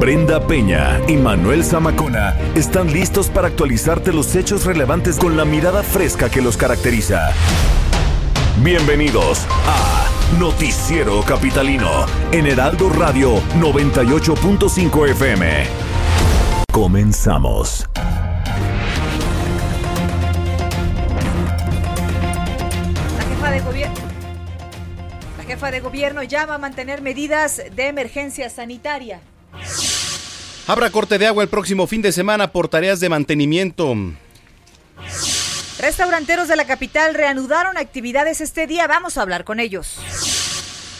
Brenda Peña y Manuel Zamacona están listos para actualizarte los hechos relevantes con la mirada fresca que los caracteriza. Bienvenidos a Noticiero Capitalino en Heraldo Radio 98.5 FM. Comenzamos. La jefa de gobierno. La jefa de gobierno llama a mantener medidas de emergencia sanitaria. Habrá corte de agua el próximo fin de semana por tareas de mantenimiento. Restauranteros de la capital reanudaron actividades este día. Vamos a hablar con ellos.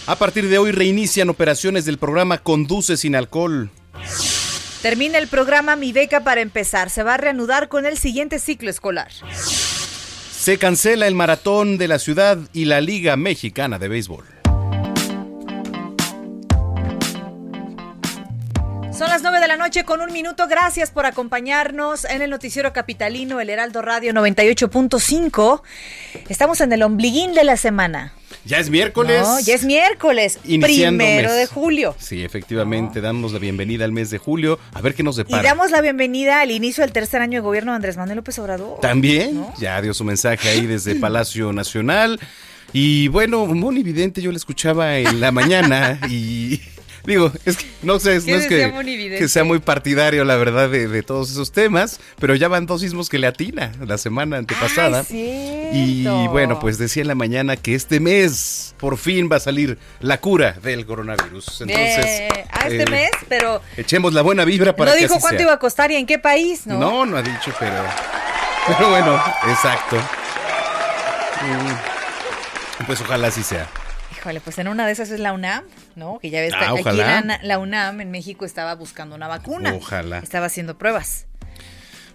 A partir de hoy reinician operaciones del programa Conduce sin alcohol. Termina el programa Mi Beca para empezar. Se va a reanudar con el siguiente ciclo escolar. Se cancela el maratón de la ciudad y la Liga Mexicana de Béisbol. Son las 9 de la noche con un minuto. Gracias por acompañarnos en el noticiero capitalino, el Heraldo Radio 98.5. Estamos en el ombliguín de la semana. Ya es miércoles. No, ya es miércoles, Iniciando primero mes. de julio. Sí, efectivamente, damos la bienvenida al mes de julio. A ver qué nos Y depara. damos la bienvenida al inicio del tercer año de gobierno de Andrés Manuel López Obrador. También, ¿No? ya dio su mensaje ahí desde Palacio Nacional. Y bueno, muy evidente, yo le escuchaba en la mañana y digo, es que no sé, no ¿Qué es que, que sea muy partidario, la verdad, de, de todos esos temas, pero ya van dos sismos que le atina la semana antepasada. Ay, Y bueno, pues decía en la mañana que este mes por fin va a salir la cura del coronavirus. Entonces, Eh, a este eh, mes, pero echemos la buena vibra para no que dijo así cuánto sea. iba a costar y en qué país, ¿no? No, no ha dicho, pero. Pero bueno, exacto. Mm, Pues ojalá así sea. Híjole, pues en una de esas es la UNAM, ¿no? Que ya ves Ah, aquí la, la UNAM en México estaba buscando una vacuna. Ojalá. Estaba haciendo pruebas.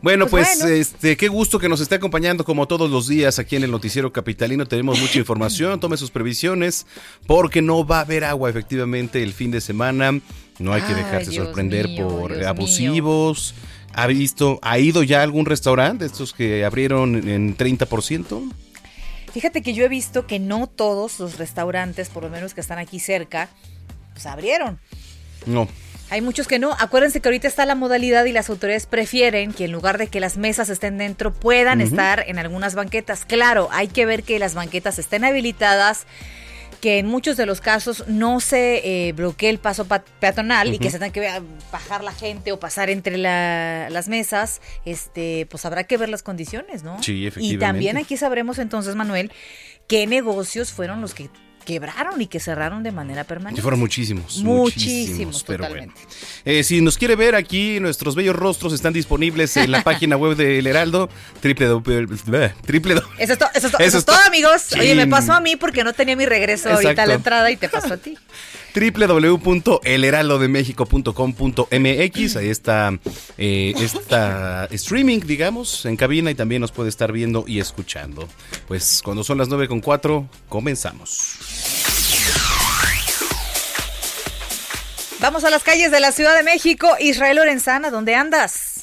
Bueno, Pues pues, bueno. este, qué gusto que nos esté acompañando como todos los días aquí en el noticiero capitalino. Tenemos mucha información, tome sus previsiones, porque no va a haber agua efectivamente el fin de semana. No hay que dejarse sorprender mío, por Dios abusivos. ¿Ha visto, ha ido ya a algún restaurante de estos que abrieron en 30%? Fíjate que yo he visto que no todos los restaurantes, por lo menos que están aquí cerca, pues abrieron. No. Hay muchos que no. Acuérdense que ahorita está la modalidad y las autoridades prefieren que en lugar de que las mesas estén dentro, puedan estar en algunas banquetas. Claro, hay que ver que las banquetas estén habilitadas, que en muchos de los casos no se eh, bloquee el paso pa- peatonal y que se tenga que eh, bajar la gente o pasar entre la- las mesas. Este, pues habrá que ver las condiciones, ¿no? Sí, Y efectivamente. también aquí sabremos entonces, Manuel, qué negocios fueron los que quebraron y que cerraron de manera permanente. Fueron muchísimos. Muchísimos, pero totalmente. bueno. Eh, si nos quiere ver aquí, nuestros bellos rostros están disponibles en la página web del Heraldo. Eso es, to- eso es to- Eso eso es todo, to- amigos. Oye, me pasó a mí porque no tenía mi regreso ahorita a Exacto. la entrada y te pasó a ti. www.elheraldodemexico.com.mx Ahí está eh, esta streaming, digamos, en cabina y también nos puede estar viendo y escuchando. Pues cuando son las 9 con 4, comenzamos. Vamos a las calles de la Ciudad de México. Israel Lorenzana, ¿dónde andas?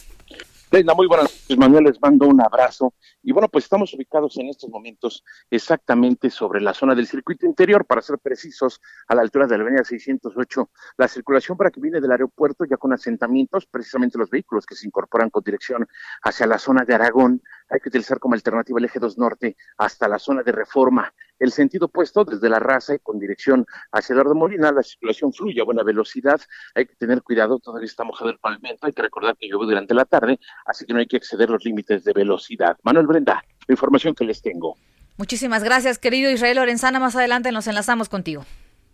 Muy buenas noches, Manuel, les mando un abrazo. Y bueno, pues estamos ubicados en estos momentos exactamente sobre la zona del circuito interior, para ser precisos, a la altura de la avenida 608. La circulación para que viene del aeropuerto ya con asentamientos, precisamente los vehículos que se incorporan con dirección hacia la zona de Aragón, hay que utilizar como alternativa el eje 2 norte hasta la zona de reforma. El sentido opuesto desde la raza y con dirección hacia Eduardo Molina, la circulación fluye a buena velocidad. Hay que tener cuidado, todavía está mojado el pavimento. Hay que recordar que llueve durante la tarde, así que no hay que exceder los límites de velocidad. Manuel Brenda, la información que les tengo. Muchísimas gracias, querido Israel Lorenzana. Más adelante nos enlazamos contigo.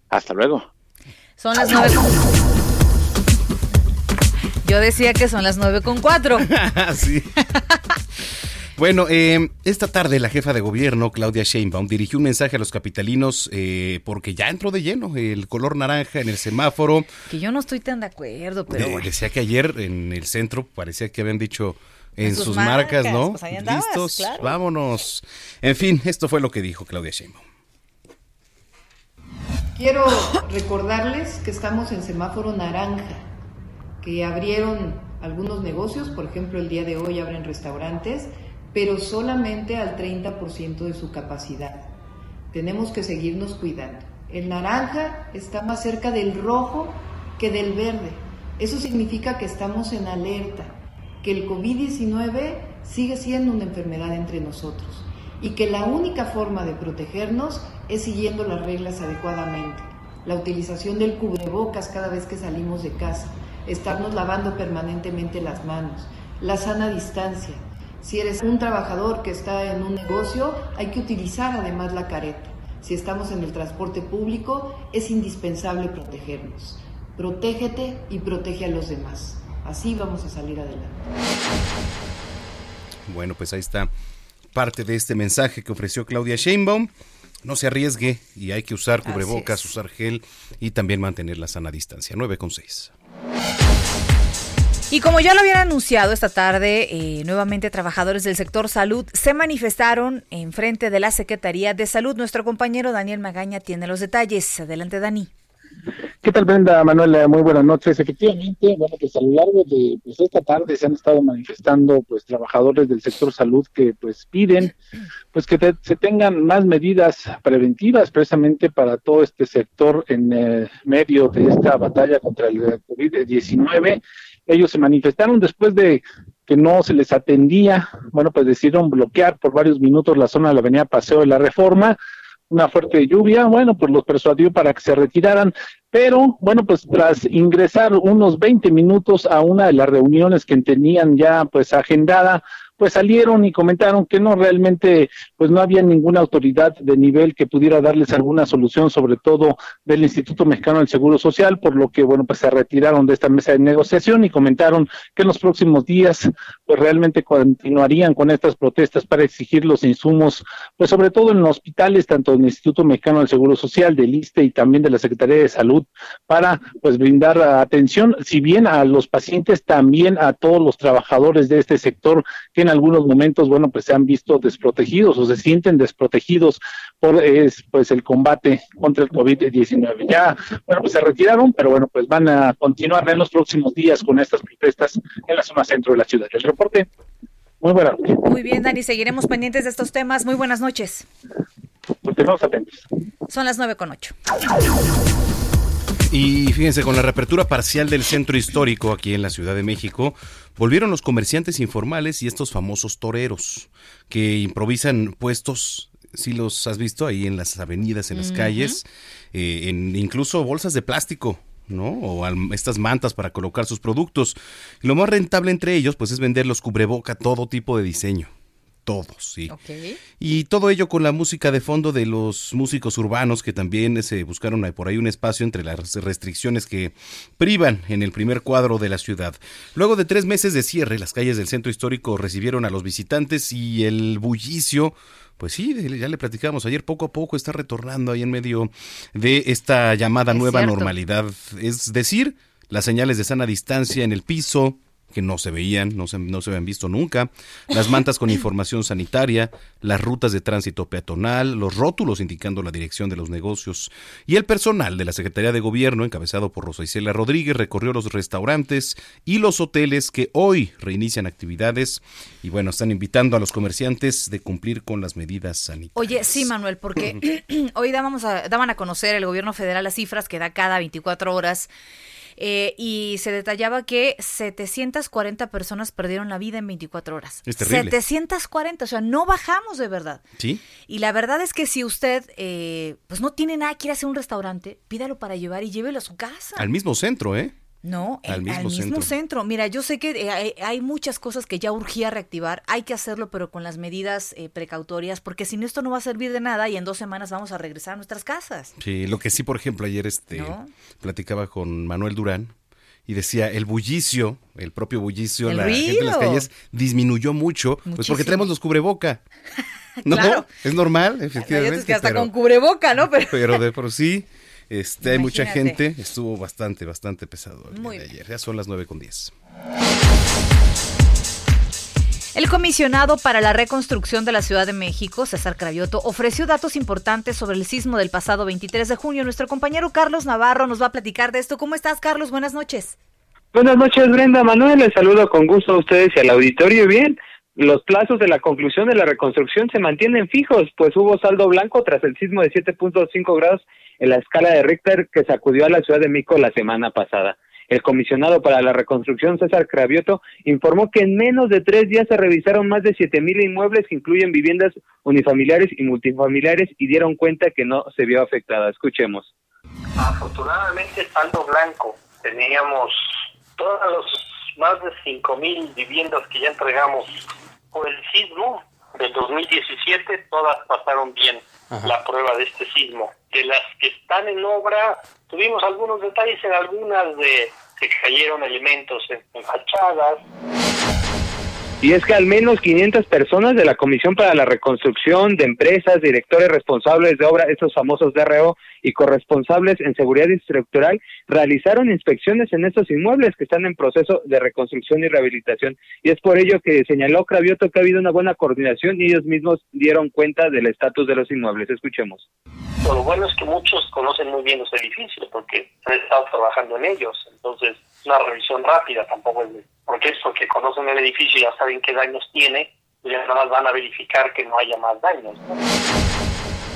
Hasta luego. Son las nueve. Yo decía que son las nueve con cuatro. sí. Bueno, eh, esta tarde la jefa de gobierno, Claudia Sheinbaum, dirigió un mensaje a los capitalinos eh, porque ya entró de lleno el color naranja en el semáforo. Que yo no estoy tan de acuerdo, pero... De, decía que ayer en el centro parecía que habían dicho en, sus, marcas, ¿no? Pues Listos, vámonos. En fin, esto fue lo que dijo Claudia Sheinbaum. Quiero recordarles que estamos en semáforo naranja, que abrieron algunos negocios, por ejemplo, el día de hoy abren restaurantes, pero solamente al 30% de su capacidad. Tenemos que seguirnos cuidando. El naranja está más cerca del rojo que del verde. Eso significa que estamos en alerta, que el COVID-19 sigue siendo una enfermedad entre nosotros y que la única forma de protegernos es siguiendo las reglas adecuadamente. La utilización del cubrebocas cada vez que salimos de casa, estarnos lavando permanentemente las manos, la sana distancia. Si eres un trabajador que está en un negocio, hay que utilizar además la careta. Si estamos en el transporte público, es indispensable protegernos. Protégete y protege a los demás. Así vamos a salir adelante. Bueno, pues ahí está parte de este mensaje que ofreció Claudia Sheinbaum. No se arriesgue y hay que usar cubrebocas, usar gel y también mantener la sana distancia. 9 con 6. Y como ya lo habían anunciado esta tarde, eh, nuevamente trabajadores del sector salud se manifestaron en frente de la Secretaría de Salud. Nuestro compañero Daniel Magaña tiene los detalles. Adelante, Dani. ¿Qué tal, Brenda? Manuela, muy buenas noches. Efectivamente, bueno, pues a lo largo de pues, esta tarde se han estado manifestando pues trabajadores del sector salud que pues piden pues que se tengan más medidas preventivas precisamente para todo este sector en eh, medio de esta batalla contra el COVID-19. Ellos se manifestaron después de que no se les atendía, bueno, pues decidieron bloquear por varios minutos la zona de la avenida Paseo de la Reforma, una fuerte lluvia, bueno, pues los persuadió para que se retiraran, pero bueno, pues tras ingresar unos 20 minutos a una de las reuniones que tenían ya pues agendada, pues salieron y comentaron que no realmente pues no había ninguna autoridad de nivel que pudiera darles alguna solución, sobre todo del Instituto Mexicano del Seguro Social, por lo que bueno, pues se retiraron de esta mesa de negociación y comentaron que en los próximos días pues realmente continuarían con estas protestas para exigir los insumos, pues sobre todo en los hospitales, tanto del Instituto Mexicano del Seguro Social, del ISTE y también de la Secretaría de Salud, para pues brindar atención, si bien a los pacientes, también a todos los trabajadores de este sector que en algunos momentos, bueno, pues se han visto desprotegidos o se sienten desprotegidos por pues el combate contra el COVID-19. Ya, bueno, pues se retiraron, pero bueno, pues van a continuar en los próximos días con estas protestas en la zona centro de la ciudad. El reporte, muy buenas noches. Muy bien, Dani, seguiremos pendientes de estos temas. Muy buenas noches. Tenemos atentos. Son las nueve con ocho. Y fíjense, con la reapertura parcial del centro histórico aquí en la Ciudad de México, volvieron los comerciantes informales y estos famosos toreros que improvisan puestos si los has visto ahí en las avenidas, en las calles, eh, en incluso bolsas de plástico, ¿no? O estas mantas para colocar sus productos. Y lo más rentable entre ellos, pues es vender los cubreboca, todo tipo de diseño todos, sí. Y todo ello con la música de fondo de los músicos urbanos que también se buscaron por ahí un espacio entre las restricciones que privan en el primer cuadro de la ciudad. Luego de tres meses de cierre, las calles del centro histórico recibieron a los visitantes y el bullicio pues sí, ya le platicamos ayer, poco a poco está retornando ahí en medio de esta llamada nueva normalidad. Es decir, las señales de sana distancia en el piso, que no se veían, no se, no se habían visto nunca, las mantas con información sanitaria, las rutas de tránsito peatonal, los rótulos indicando la dirección de los negocios. Y el personal de la Secretaría de Gobierno, encabezado por Rosa Isela Rodríguez, recorrió los restaurantes y los hoteles que hoy reinician actividades. Y bueno, están invitando a los comerciantes de cumplir con las medidas sanitarias. Oye, sí, Manuel, porque hoy dábamos a, daban a conocer el gobierno federal las cifras que da cada 24 horas eh, y se detallaba que 740 personas perdieron la vida en 24 horas. Es terrible. 740, o sea, no bajamos de verdad. Sí. Y la verdad es que si usted eh, pues no tiene nada, quiere hacer un restaurante, pídalo para llevar y llévelo a su casa. Al mismo centro, ¿eh? No, al mismo, centro. Mira, yo sé que eh, hay, muchas cosas que ya urgía reactivar, hay que hacerlo, pero con las medidas eh, precautorias, porque sin esto no va a servir de nada y en dos semanas vamos a regresar a nuestras casas. Sí, lo que sí, por ejemplo, ayer este platicaba con Manuel Durán y decía, el bullicio, el propio bullicio, la gente en las calles disminuyó mucho, pues porque tenemos los cubreboca. ¿No? Es normal, efectivamente. Es que hasta con cubreboca, ¿no? Pero, de por sí, este, hay mucha gente, estuvo bastante, bastante pesado el día de ayer. Ya son las 9 con 10. El comisionado para la reconstrucción de la Ciudad de México, César Cravioto, ofreció datos importantes sobre el sismo del pasado 23 de junio. Nuestro compañero Carlos Navarro nos va a platicar de esto. ¿Cómo estás, Carlos? Buenas noches. Buenas noches, Brenda Manuel. Les saludo con gusto a ustedes y al auditorio. Bien, los plazos de la conclusión de la reconstrucción se mantienen fijos, pues hubo saldo blanco tras el sismo de 7.5 grados en la escala de Richter que sacudió a la Ciudad de México la semana pasada. El comisionado para la reconstrucción, César Cravioto, informó que en menos de tres días se revisaron más de siete mil inmuebles que incluyen viviendas unifamiliares y multifamiliares y dieron cuenta que no se vio afectada. Escuchemos. Afortunadamente, saldo blanco. Teníamos todos los más de cinco mil viviendas que ya entregamos por el sismo del 2017, todas pasaron bien la prueba de este sismo. De las que están en obra, tuvimos algunos detalles en algunas de que cayeron elementos en, fachadas. Y es que al menos 500 personas de la Comisión para la Reconstrucción de Empresas, directores responsables de obra, estos famosos DRO, y corresponsables en seguridad estructural realizaron inspecciones en estos inmuebles que están en proceso de reconstrucción y rehabilitación. Y es por ello que señaló Cravioto que ha habido una buena coordinación y ellos mismos dieron cuenta del estatus de los inmuebles. Escuchemos. Lo bueno es que muchos conocen muy bien los edificios porque han estado trabajando en ellos. Entonces, una revisión rápida tampoco es porque es porque conocen el edificio ya saben qué daños tiene, y ya nada más van a verificar que no haya más daños.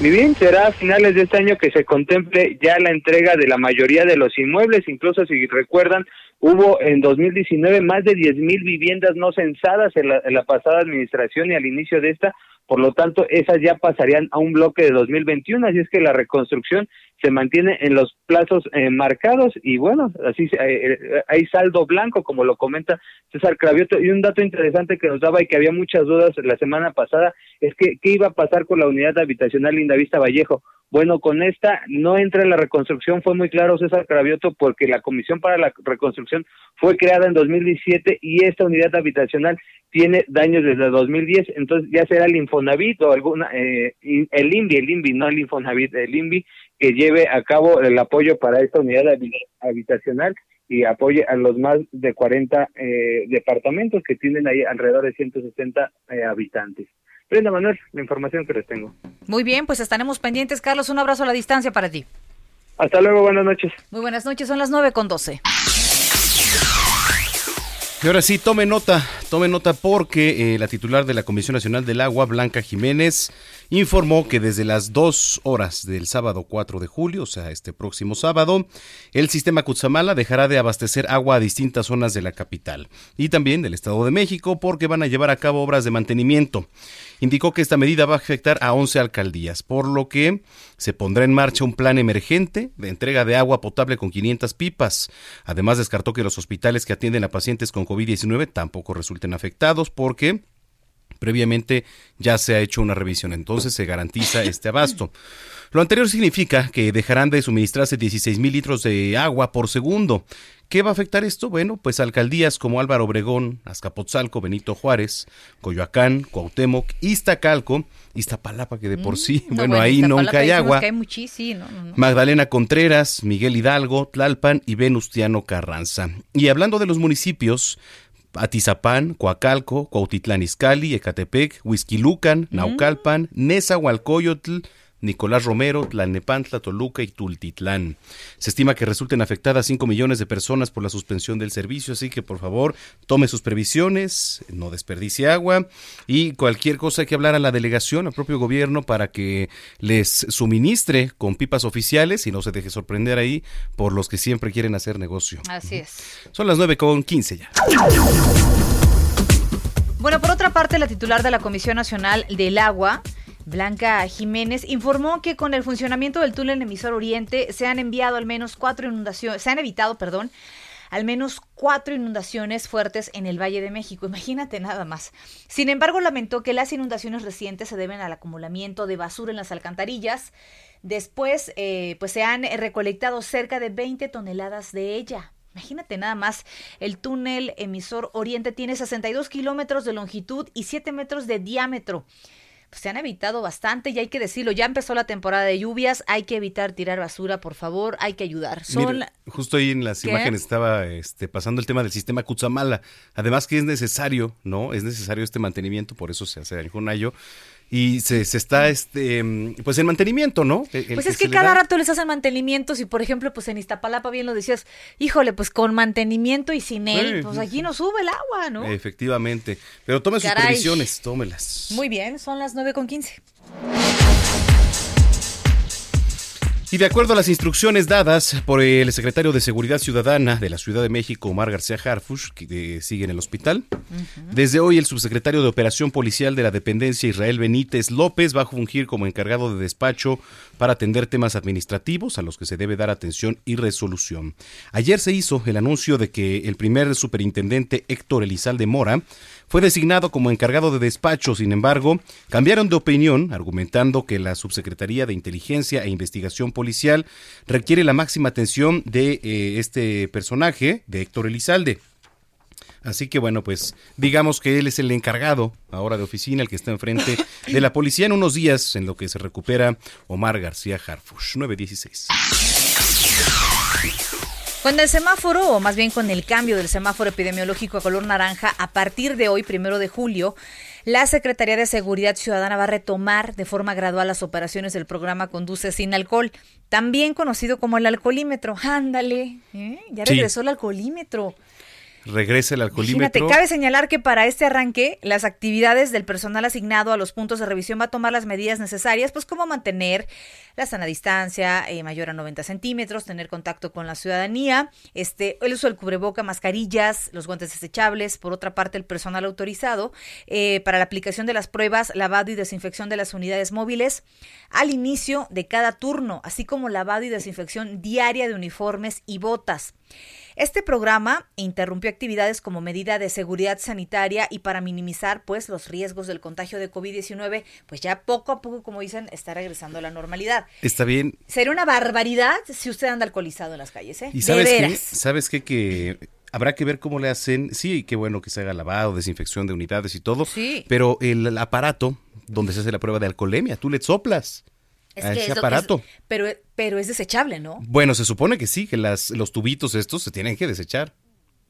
Mi bien, será a finales de este año que se contemple ya la entrega de la mayoría de los inmuebles, incluso si recuerdan, hubo en 2019 más de 10.000 viviendas no censadas en la, en la pasada administración y al inicio de esta, por lo tanto, esas ya pasarían a un bloque de 2021, así es que la reconstrucción se mantiene en los plazos eh, marcados y bueno, así eh, eh, hay saldo blanco, como lo comenta César Cravioto. Y un dato interesante que nos daba y que había muchas dudas la semana pasada es que qué iba a pasar con la unidad habitacional Lindavista Vallejo. Bueno, con esta no entra en la reconstrucción, fue muy claro César Cravioto, porque la Comisión para la Reconstrucción fue creada en 2017 y esta unidad habitacional tiene daños desde 2010, entonces ya será el Infonavit o alguna, eh, el INVI, el INVI, no el Infonavit, el INVI, que lleve a cabo el apoyo para esta unidad habitacional y apoye a los más de 40 eh, departamentos que tienen ahí alrededor de 160 eh, habitantes. Brenda Manuel, la información que les tengo. Muy bien, pues estaremos pendientes. Carlos, un abrazo a la distancia para ti. Hasta luego, buenas noches. Muy buenas noches, son las 9 con 12. Y ahora sí, tome nota, tome nota porque eh, la titular de la Comisión Nacional del Agua, Blanca Jiménez, informó que desde las dos horas del sábado 4 de julio, o sea, este próximo sábado, el sistema Cutzamala dejará de abastecer agua a distintas zonas de la capital y también del Estado de México porque van a llevar a cabo obras de mantenimiento. Indicó que esta medida va a afectar a 11 alcaldías, por lo que se pondrá en marcha un plan emergente de entrega de agua potable con 500 pipas. Además, descartó que los hospitales que atienden a pacientes con COVID-19 tampoco resulten afectados porque Previamente ya se ha hecho una revisión, entonces se garantiza este abasto. Lo anterior significa que dejarán de suministrarse 16 mil litros de agua por segundo. ¿Qué va a afectar esto? Bueno, pues alcaldías como Álvaro Obregón, Azcapotzalco, Benito Juárez, Coyoacán, Cuauhtémoc, Iztacalco, Iztapalapa, que de por sí, mm, bueno, ahí nunca hay agua. Magdalena Contreras, Miguel Hidalgo, Tlalpan y Venustiano Carranza. Y hablando de los municipios, Atizapán, Coacalco, Cuautitlán Izcalli, Ecatepec, Huizquilucan, Naucalpan, Nezahualcóyotl, Nicolás Romero, Tlalnepantla, Toluca y Tultitlán. Se estima que resulten afectadas 5 millones de personas por la suspensión del servicio, así que por favor tome sus previsiones, no desperdicie agua y cualquier cosa hay que hablar a la delegación, al propio gobierno para que les suministre con pipas oficiales y no se deje sorprender ahí por los que siempre quieren hacer negocio. Así es. Son las 9 con 15 ya. Bueno, por otra parte, la titular de la Comisión Nacional del Agua, Blanca Jiménez informó que con el funcionamiento del túnel emisor Oriente se han enviado al menos cuatro inundaciones, se han evitado, perdón, al menos cuatro inundaciones fuertes en el Valle de México. Imagínate nada más. Sin embargo, lamentó que las inundaciones recientes se deben al acumulamiento de basura en las alcantarillas. Después, eh, pues se han recolectado cerca de 20 toneladas de ella. Imagínate nada más, el túnel emisor Oriente tiene 62 kilómetros de longitud y 7 metros de diámetro. Pues se han evitado bastante y hay que decirlo, ya empezó la temporada de lluvias, hay que evitar tirar basura, por favor, hay que ayudar. Son... justo ahí en las imágenes estaba este, pasando el tema del sistema Kutsamala. Además que es necesario, ¿no? Es necesario este mantenimiento, por eso se hace el Jonayo y se, se, está este pues en mantenimiento, ¿no? pues es que, cada rato les hacen mantenimientos y por ejemplo, pues en Iztapalapa bien lo decías, híjole, pues con mantenimiento y sin él, pues aquí no sube el agua, ¿no? Efectivamente, pero tome sus previsiones, tómelas. Muy bien, son las nueve con quince. Y de acuerdo a las instrucciones dadas por el secretario de Seguridad Ciudadana de la Ciudad de México, Omar García Harfush, que sigue en el hospital, desde hoy el subsecretario de Operación Policial de la Dependencia, Israel Benítez López, va a fungir como encargado de despacho para atender temas administrativos a los que se debe dar atención y resolución. Ayer se hizo el anuncio de que el primer superintendente Héctor Elizalde Mora fue designado como encargado de despacho, sin embargo, cambiaron de opinión, argumentando que la Subsecretaría de Inteligencia e Investigación Policial requiere la máxima atención de eh, este personaje, de Héctor Elizalde. Así que bueno, pues digamos que él es el encargado ahora de oficina, el que está enfrente de la policía en unos días, en lo que se recupera Omar García Harfush, 916. Con el semáforo, o más bien con el cambio del semáforo epidemiológico a color naranja, a partir de hoy, primero de julio, la Secretaría de Seguridad Ciudadana va a retomar de forma gradual las operaciones del programa Conduce sin alcohol, también conocido como el alcoholímetro. Ándale, ¿eh? ya regresó el alcoholímetro regrese el alcoholímetro. Imagínate, cabe señalar que para este arranque, las actividades del personal asignado a los puntos de revisión va a tomar las medidas necesarias, pues como mantener la sana distancia eh, mayor a 90 centímetros, tener contacto con la ciudadanía, este, el uso del cubreboca, mascarillas, los guantes desechables, por otra parte el personal autorizado eh, para la aplicación de las pruebas, lavado y desinfección de las unidades móviles al inicio de cada turno, así como lavado y desinfección diaria de uniformes y botas. Este programa interrumpió actividades como medida de seguridad sanitaria y para minimizar pues los riesgos del contagio de COVID-19, pues ya poco a poco, como dicen, está regresando a la normalidad. Está bien. Sería una barbaridad si usted anda alcoholizado en las calles, ¿eh? ¿Y sabes qué? ¿Sabes qué? Que habrá que ver cómo le hacen. Sí, qué bueno que se haga lavado, desinfección de unidades y todo. Sí. Pero el aparato donde se hace la prueba de alcoholemia, tú le soplas. Es a ese aparato. pero, pero es desechable, ¿no? Bueno, se supone que sí, que las, los tubitos estos se tienen que desechar.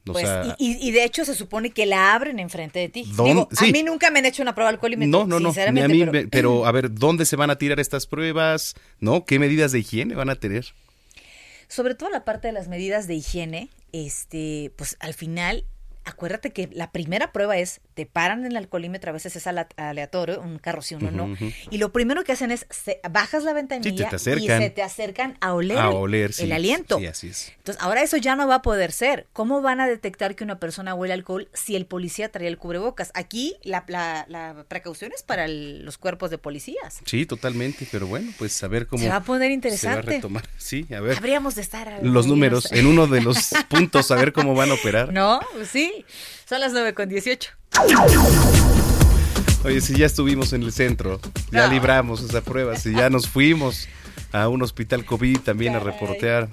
Pues, y, de hecho se supone que la abren enfrente de ti. Digo, A mí nunca me han hecho una prueba alcohólica. No, no, no. Ni a mí, pero... pero... a ver, ¿dónde se van a tirar estas pruebas? ¿No? ¿Qué medidas de higiene van a tener? Sobre todo la parte de las medidas de higiene, este, pues al final acuérdate que la primera prueba es, te paran en el alcoholímetro, a veces es aleatorio, un carro sí, uno no, y lo primero que hacen es, bajas la ventanilla y se te acercan a oler, el, aliento. así es. Entonces, ahora eso ya no va a poder ser. ¿Cómo van a detectar que una persona huele alcohol si el policía trae el cubrebocas? Aquí la, la, precaución es para los cuerpos de policías. Sí, totalmente, pero bueno, pues a ver cómo... Se va a poner interesante. Se va a retomar. Sí, a ver. Habríamos de estar... Los números, en uno de los puntos, a ver cómo van a operar. No, sí. Son las 9 con 18. Oye, si ya estuvimos en el centro, ya libramos esa prueba, si ya nos fuimos a un hospital COVID también a reportear.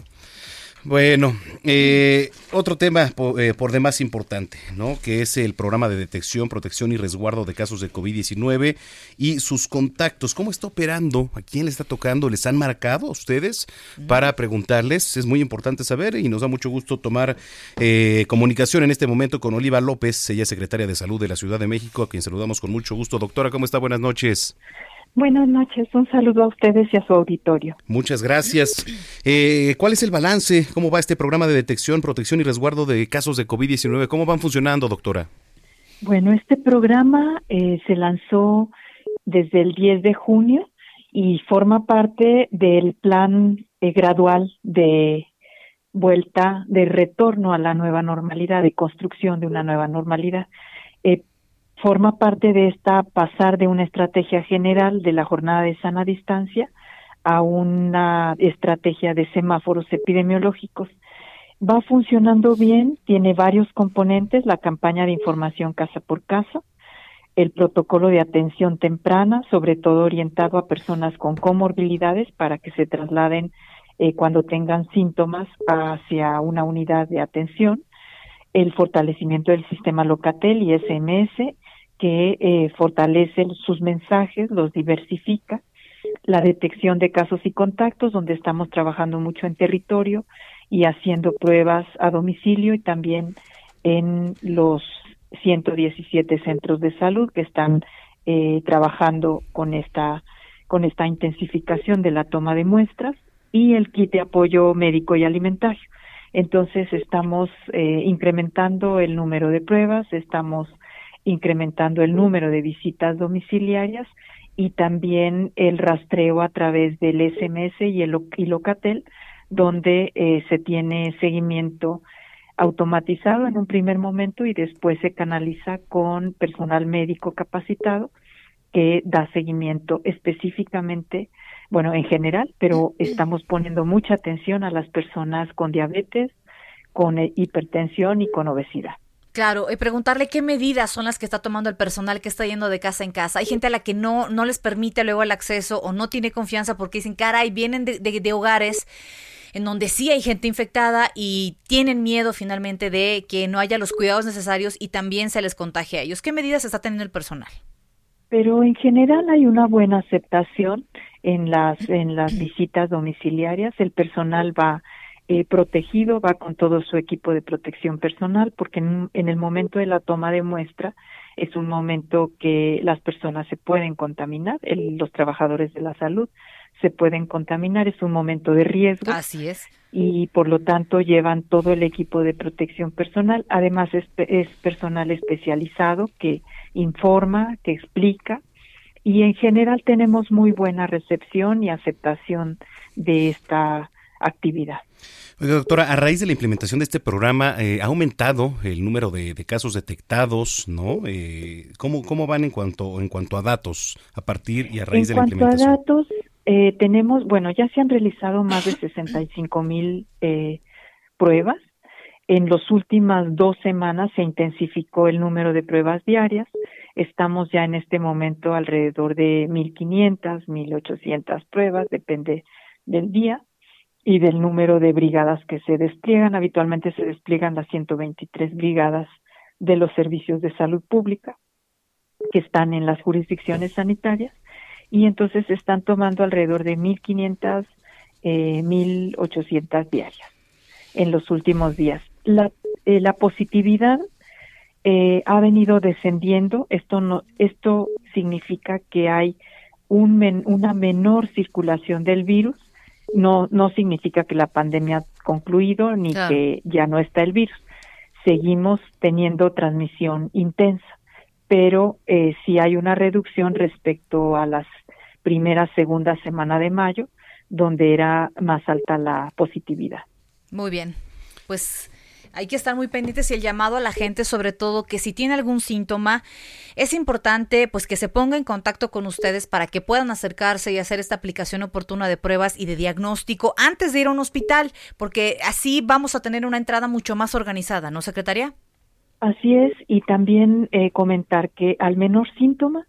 Bueno, eh, otro tema eh, por, demás importante, ¿no? Que es el programa de detección, protección y resguardo de casos de COVID-19 y sus contactos. ¿Cómo está operando? ¿A quién le está tocando? ¿Les han marcado a ustedes para preguntarles? Es muy importante saber y nos da mucho gusto tomar eh, comunicación en este momento con Oliva López, ella es secretaria de Salud de la Ciudad de México, a quien saludamos con mucho gusto. Doctora, ¿cómo está? Buenas noches. Buenas noches, un saludo a ustedes y a su auditorio. Muchas gracias. Eh, ¿Cuál es el balance? ¿Cómo va este programa de detección, protección y resguardo de casos de COVID-19? ¿Cómo van funcionando, doctora? Bueno, este programa eh, se lanzó desde el 10 de junio y forma parte del plan eh, gradual de vuelta, de retorno a la nueva normalidad, de construcción de una nueva normalidad. Eh, forma parte de esta pasar de una estrategia general de la jornada de sana distancia a una estrategia de semáforos epidemiológicos. Va funcionando bien, tiene varios componentes, la campaña de información casa por casa, el protocolo de atención temprana, sobre todo orientado a personas con comorbilidades para que se trasladen eh, cuando tengan síntomas hacia una unidad de atención, el fortalecimiento del sistema Locatel y SMS, que eh, fortalece sus mensajes, los diversifica, la detección de casos y contactos, donde estamos trabajando mucho en territorio y haciendo pruebas a domicilio y también en los 117 centros de salud que están eh, trabajando con esta con esta intensificación de la toma de muestras y el kit de apoyo médico y alimentario. Entonces estamos eh, incrementando el número de pruebas, estamos incrementando el número de visitas domiciliarias y también el rastreo a través del SMS y el y Locatel, donde eh, se tiene seguimiento automatizado en un primer momento y después se canaliza con personal médico capacitado que da seguimiento específicamente, bueno, en general, pero estamos poniendo mucha atención a las personas con diabetes, con eh, hipertensión y con obesidad. Claro, y preguntarle qué medidas son las que está tomando el personal que está yendo de casa en casa. Hay gente a la que no, no les permite luego el acceso o no tiene confianza porque dicen, caray, vienen de, de, hogares en donde sí hay gente infectada y tienen miedo finalmente de que no haya los cuidados necesarios y también se les contagie a ellos. ¿Qué medidas está teniendo el personal? Pero en general hay una buena aceptación en las en las visitas domiciliarias. El personal va eh, protegido, va con todo su equipo de protección personal, porque en, el momento de la toma de muestra es un momento que las personas se pueden contaminar, los trabajadores de la salud se pueden contaminar, es un momento de riesgo. Así es. Y por lo tanto llevan todo el equipo de protección personal, además es, es personal especializado que informa, que explica y en general tenemos muy buena recepción y aceptación de esta actividad. doctora, a raíz de la implementación de este programa, eh, ¿ha aumentado el número de, casos detectados? ¿no? Eh, ¿cómo, ¿Cómo van en cuanto, en cuanto a datos a partir y a raíz de la implementación? En cuanto a datos, eh, tenemos, bueno, ya se han realizado más de 65 mil eh, pruebas. En las últimas dos semanas se intensificó el número de pruebas diarias. Estamos ya en este momento alrededor de 1.500, 1.800 pruebas, depende del día y del número de brigadas que se despliegan. Habitualmente se despliegan las 123 brigadas de los servicios de salud pública que están en las jurisdicciones sanitarias y entonces están tomando alrededor de 1.500, eh, 1.800 diarias en los últimos días. La, eh, la positividad eh, ha venido descendiendo. Esto no, esto significa que hay un una menor circulación del virus no, no significa que la pandemia ha concluido ni que ya no está el virus. Seguimos teniendo transmisión intensa, pero eh, sí hay una reducción respecto a las primeras, segunda semana de mayo, donde era más alta la positividad. Muy bien, pues hay que estar muy pendientes y el llamado a la gente, sobre todo que si tiene algún síntoma, es importante pues que se ponga en contacto con ustedes para que puedan acercarse y hacer esta aplicación oportuna de pruebas y de diagnóstico antes de ir a un hospital, porque así vamos a tener una entrada mucho más organizada, ¿no, secretaria? Así es, y también eh, comentar que al menor síntoma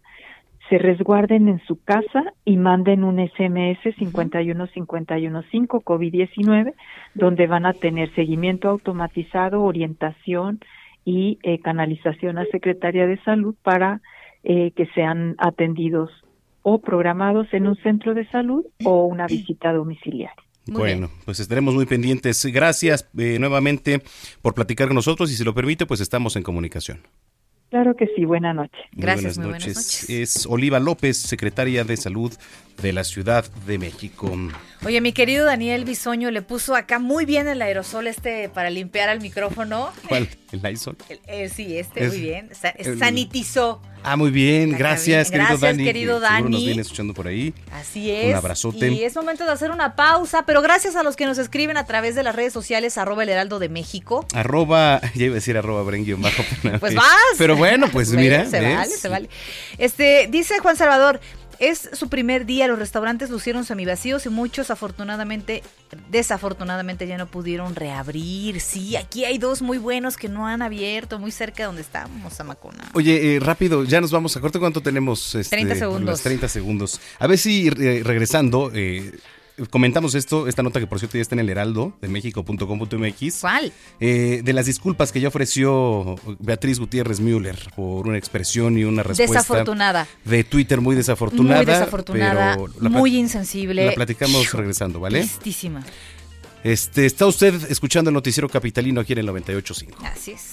se resguarden en su casa y manden un SMS 51515 COVID-19 donde van a tener seguimiento automatizado, orientación y eh, canalización a Secretaría de Salud para eh, que sean atendidos o programados en un centro de salud o una visita domiciliaria. bueno, pues estaremos muy pendientes. Gracias eh, nuevamente por platicar con nosotros y si lo permite, pues estamos en comunicación. Claro que sí, buena noche. Gracias, buenas, noches. Es Oliva López, secretaria de Salud de la Ciudad de México. Oye, mi querido Daniel Bisoño le puso acá muy bien el aerosol este para limpiar al micrófono. ¿Cuál? ¿El Lysol? Eh, sí, este, muy bien. sanitizó. Ah, muy bien, gracias, querido gracias, Dani. querido Dani. nos viene escuchando por ahí. Así es. Un abrazote. Y es momento de hacer una pausa, pero gracias a los que nos escriben a través de las redes sociales, arroba el heraldo de México. Arroba, ya iba a decir arroba bren bajo. Pues vas. Pero bueno, pues mira. Se vale, se vale. Este, dice Juan Salvador, es su primer día, los restaurantes lucieron semivacíos y muchos afortunadamente, desafortunadamente ya no pudieron reabrir. Sí, aquí hay dos muy buenos que no han abierto, muy cerca de donde estamos, Zamacona. Oye, eh, rápido, ya nos vamos a corte. ¿Cuánto tenemos? 30 este, segundos. 30 segundos. A ver si regresando... Eh, comentamos esto, esta nota que por cierto ya está en el heraldo de México.com.mx. ¿Cuál? Eh, de las disculpas que ya ofreció Beatriz Gutiérrez Müller por una expresión y una respuesta. Desafortunada. De Twitter muy desafortunada. Muy desafortunada, muy insensible. La platicamos regresando, ¿vale? Tristísima. Este, está usted escuchando el noticiero capitalino aquí en el 98.5. Así es.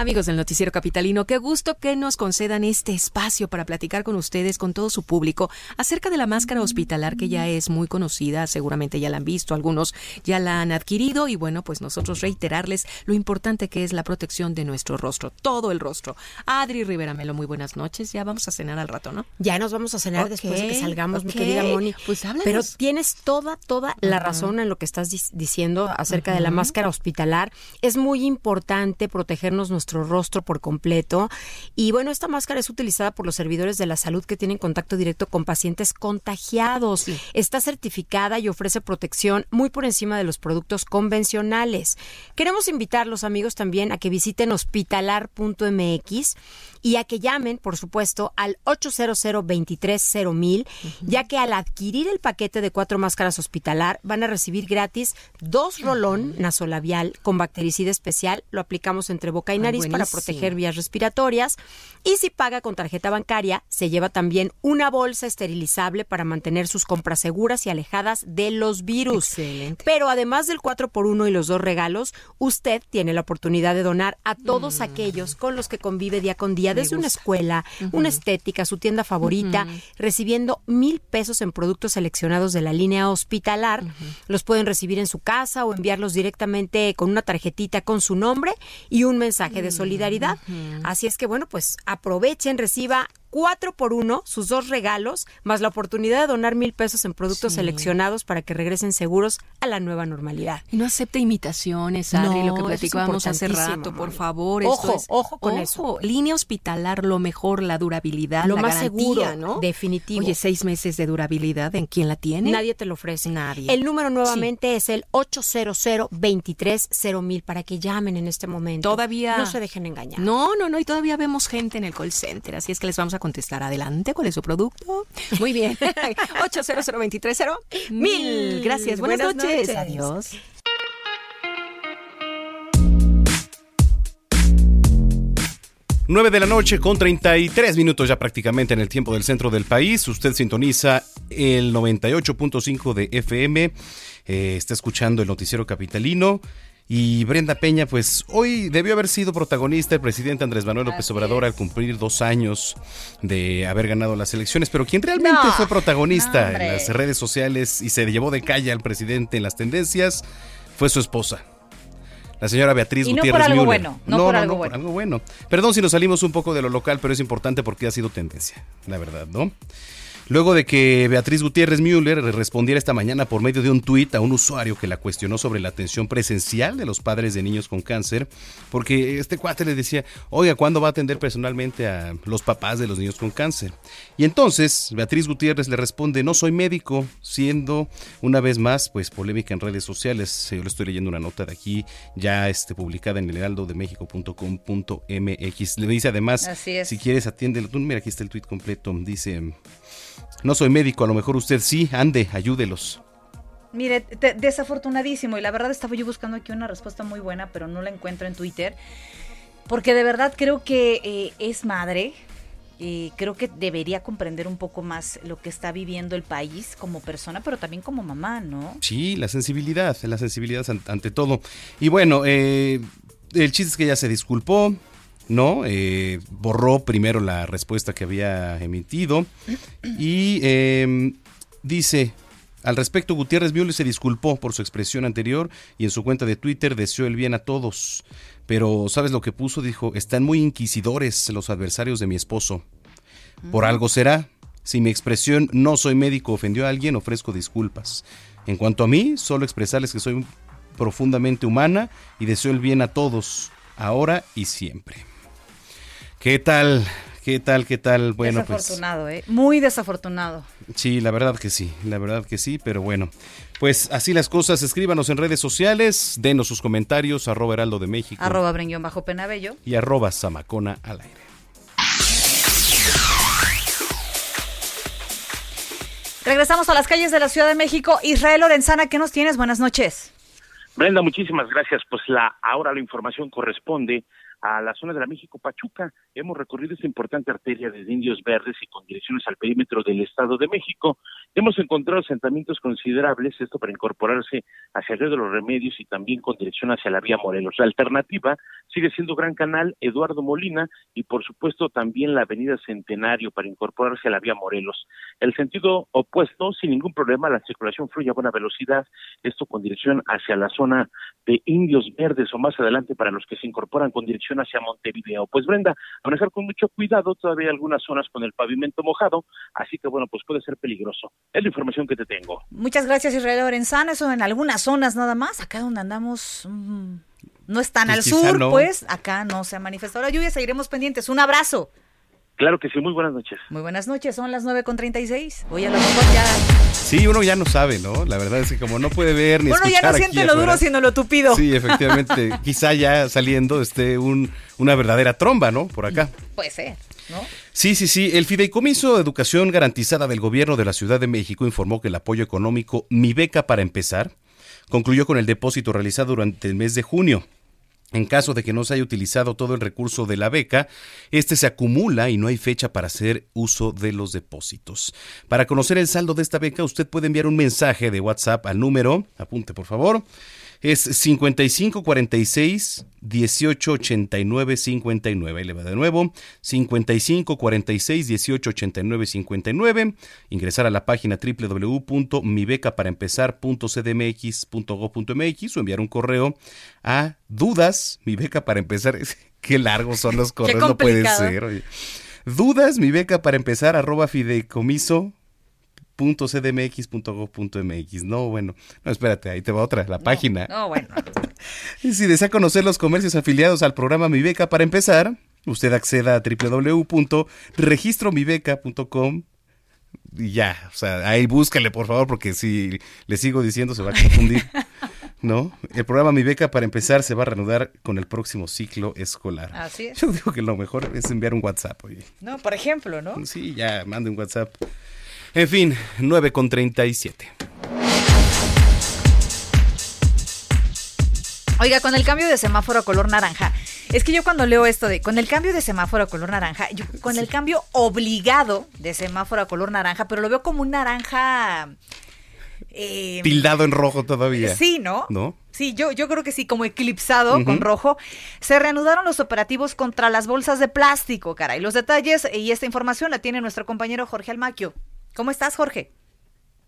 Amigos del Noticiero Capitalino, qué gusto que nos concedan este espacio para platicar con ustedes, con todo su público, acerca de la máscara hospitalar que ya es muy conocida, seguramente ya la han visto, algunos ya la han adquirido y bueno, pues nosotros reiterarles lo importante que es la protección de nuestro rostro, todo el rostro. Adri Rivera Melo, muy buenas noches, ya vamos a cenar al rato, ¿no? Ya nos vamos a cenar después de que salgamos, mi querida Moni. Pues háblanos. Pero tienes toda, toda la razón en lo que estás diciendo acerca de la máscara hospitalar. Es muy importante protegernos nuestro rostro por completo. Y bueno, esta máscara es utilizada por los servidores de la salud que tienen contacto directo con pacientes contagiados. Está certificada y ofrece protección muy por encima de los productos convencionales. Queremos invitarlos, amigos, también a que visiten hospitalar.mx y a que llamen, por supuesto, al 800 mil ya que al adquirir el paquete de cuatro máscaras hospitalar van a recibir gratis dos rolón nasolabial con bactericida especial. Lo aplicamos entre boca y nariz para proteger vías respiratorias. Y si paga con tarjeta bancaria, se lleva también una bolsa esterilizable para mantener sus compras seguras y alejadas de los virus. Excelente. Pero además del 4x1 y los dos regalos, usted tiene la oportunidad de donar a todos aquellos con los que convive día con día, desde una escuela, una estética, su tienda favorita, recibiendo mil pesos en productos seleccionados de la línea hospitalar. Los pueden recibir en su casa o enviarlos directamente con una tarjetita con su nombre y un mensaje de solidaridad. Así es que bueno, pues aprovechen, reciba cuatro por uno, sus dos regalos, más la oportunidad de donar mil pesos en productos Sí. seleccionados para que regresen seguros a la nueva normalidad. Y no acepte imitaciones, Adri, No, lo que platicábamos hace rato, por favor. Ojo, esto es- ojo con eso. Línea hospitalar, lo mejor, la durabilidad, Lo la más garantía, seguro, ¿no? definitivo. Oye, seis meses de durabilidad, ¿en quién la tiene? Nadie te lo ofrece. Nadie. El número nuevamente es el 800 mil para que llamen en este momento. Todavía. No se dejen engañar. No, no, no, y todavía vemos gente en el call center, así es que les vamos a contestar. Adelante, ¿cuál es su producto? Muy bien. 800 mil. Gracias, buenas, Buenas noches. noches. Adiós. Nueve de la noche con 33 minutos ya prácticamente en el tiempo del centro del país. Usted sintoniza el 98.5 de FM. eh, está escuchando el noticiero capitalino. Y Brenda Peña, pues hoy debió haber sido protagonista el presidente Andrés Manuel López Obrador al cumplir dos años de haber ganado las elecciones, pero quien realmente No, fue protagonista no, en las redes sociales y se llevó de calle al presidente en las tendencias fue su esposa. La señora Beatriz Y no Gutiérrez por algo Müller. bueno, no por algo bueno. algo bueno. Perdón si nos salimos un poco de lo local, pero es importante porque ha sido tendencia, la verdad, ¿no? Luego de que Beatriz Gutiérrez Müller respondiera esta mañana por medio de un tuit a un usuario que la cuestionó sobre la atención presencial de los padres de niños con cáncer, porque este cuate le decía, oiga, ¿cuándo va a atender personalmente a los papás de los niños con cáncer? Y entonces Beatriz Gutiérrez le responde, no soy médico, siendo una vez más, pues polémica en redes sociales. Yo le estoy leyendo una nota de aquí, ya este, publicada en el heraldodemexico.com.mx. Le dice además, si quieres atiéndelo. Mira, aquí está el tuit completo. Dice, no soy médico, a lo mejor usted sí, ande, ayúdelos. Mire, te- desafortunadísimo. Y la verdad estaba yo buscando aquí una respuesta muy buena, pero no la encuentro en Twitter. Porque de verdad creo que eh, es madre. Y creo que debería comprender un poco más lo que está viviendo el país como persona, pero también como mamá, ¿no? Sí, la sensibilidad, la sensibilidad an- ante todo. Y bueno, eh, el chiste es que ella se disculpó, ¿no? Eh, borró primero la respuesta que había emitido y eh, dice... Al respecto, Gutiérrez Müller se disculpó por su expresión anterior y en su cuenta de Twitter deseó el bien a todos. Pero, ¿sabes lo que puso? Dijo, están muy inquisidores los adversarios de mi esposo. Por algo será. Si mi expresión no soy médico ofendió a alguien, ofrezco disculpas. En cuanto a mí, solo expresarles que soy profundamente humana y deseo el bien a todos, ahora y siempre. ¿Qué tal? ¿Qué tal? ¿Qué tal? Bueno, pues desafortunado, ¿eh? Muy desafortunado. Sí, la verdad que sí, la verdad que sí, pero bueno. Pues así las cosas, escríbanos en redes sociales, denos sus comentarios, arroba heraldo de México. Arroba brenguión bajo penabello. Y arroba zamacona al aire. Regresamos a las calles de la Ciudad de México. Israel Lorenzana, ¿qué nos tienes? Buenas noches. Brenda, muchísimas gracias. Pues la ahora la información corresponde a la zona de la México Pachuca. Hemos recorrido esta importante arteria desde Indios Verdes y con direcciones al perímetro del Estado de México. Hemos encontrado asentamientos considerables, esto para incorporarse hacia el de los Remedios y también con dirección hacia la vía Morelos. La alternativa sigue siendo Gran Canal, Eduardo Molina y por supuesto también la avenida Centenario para incorporarse a la vía Morelos. El sentido opuesto, sin ningún problema, la circulación fluye a buena velocidad, esto con dirección hacia la zona de Indios Verdes o más adelante para los que se incorporan con dirección hacia Montevideo. Pues Brenda, manejar con mucho cuidado, todavía algunas zonas con el pavimento mojado, así que bueno, pues puede ser peligroso. Es la información que te tengo. Muchas gracias Israel Lorenzana, eso en algunas zonas nada más, acá donde andamos... Mm, no están pues al sur, pues acá no se ha manifestado la lluvia, seguiremos pendientes. Un abrazo. Claro que sí, muy buenas noches. Muy buenas noches, son las 9.36. Voy a lo mejor ya. Sí, uno ya no sabe, ¿no? La verdad es que como no puede ver ni bueno, escuchar. Bueno, ya no siente lo duro, sino lo tupido. Sí, efectivamente. Quizá ya saliendo esté un, una verdadera tromba, ¿no? Por acá. Puede ser, ¿no? Sí, sí, sí. El Fideicomiso de Educación Garantizada del Gobierno de la Ciudad de México informó que el apoyo económico Mi Beca para empezar concluyó con el depósito realizado durante el mes de junio. En caso de que no se haya utilizado todo el recurso de la beca, este se acumula y no hay fecha para hacer uso de los depósitos. Para conocer el saldo de esta beca, usted puede enviar un mensaje de WhatsApp al número, apunte por favor, es 5546 1889 59. le va de nuevo. 5546 1889 59. Ingresar a la página www.mibecaparaempezar.cdmx.gov.mx o enviar un correo a dudas, mi beca para empezar. Qué largos son los correos, no puede ser. Dudas, mi beca para empezar, arroba fideicomiso .cdmx.gov.mx. No, bueno, no, espérate, ahí te va otra, la página. No, bueno. si desea conocer los comercios afiliados al programa Mi Beca para empezar, usted acceda a www.registromibeca.com y ya, o sea, ahí búscale por favor, porque si le sigo diciendo se va a confundir. ¿No? El programa Mi Beca para empezar se va a reanudar con el próximo ciclo escolar. Así es. Yo digo que lo mejor es enviar un WhatsApp. Oye. No, por ejemplo, ¿no? Sí, ya, mande un WhatsApp en fin, 9 con 37. Oiga, con el cambio de semáforo a color naranja, es que yo cuando leo esto de con el cambio de semáforo a color naranja, yo, con el cambio obligado de semáforo a color naranja, pero lo veo como un naranja eh, tildado en rojo todavía. Sí, ¿no? ¿No? Sí, yo, yo creo que sí, como eclipsado con rojo. Se reanudaron los operativos contra las bolsas de plástico, cara. Y los detalles y esta información la tiene nuestro compañero Jorge Almaquio. ¿Cómo estás, Jorge?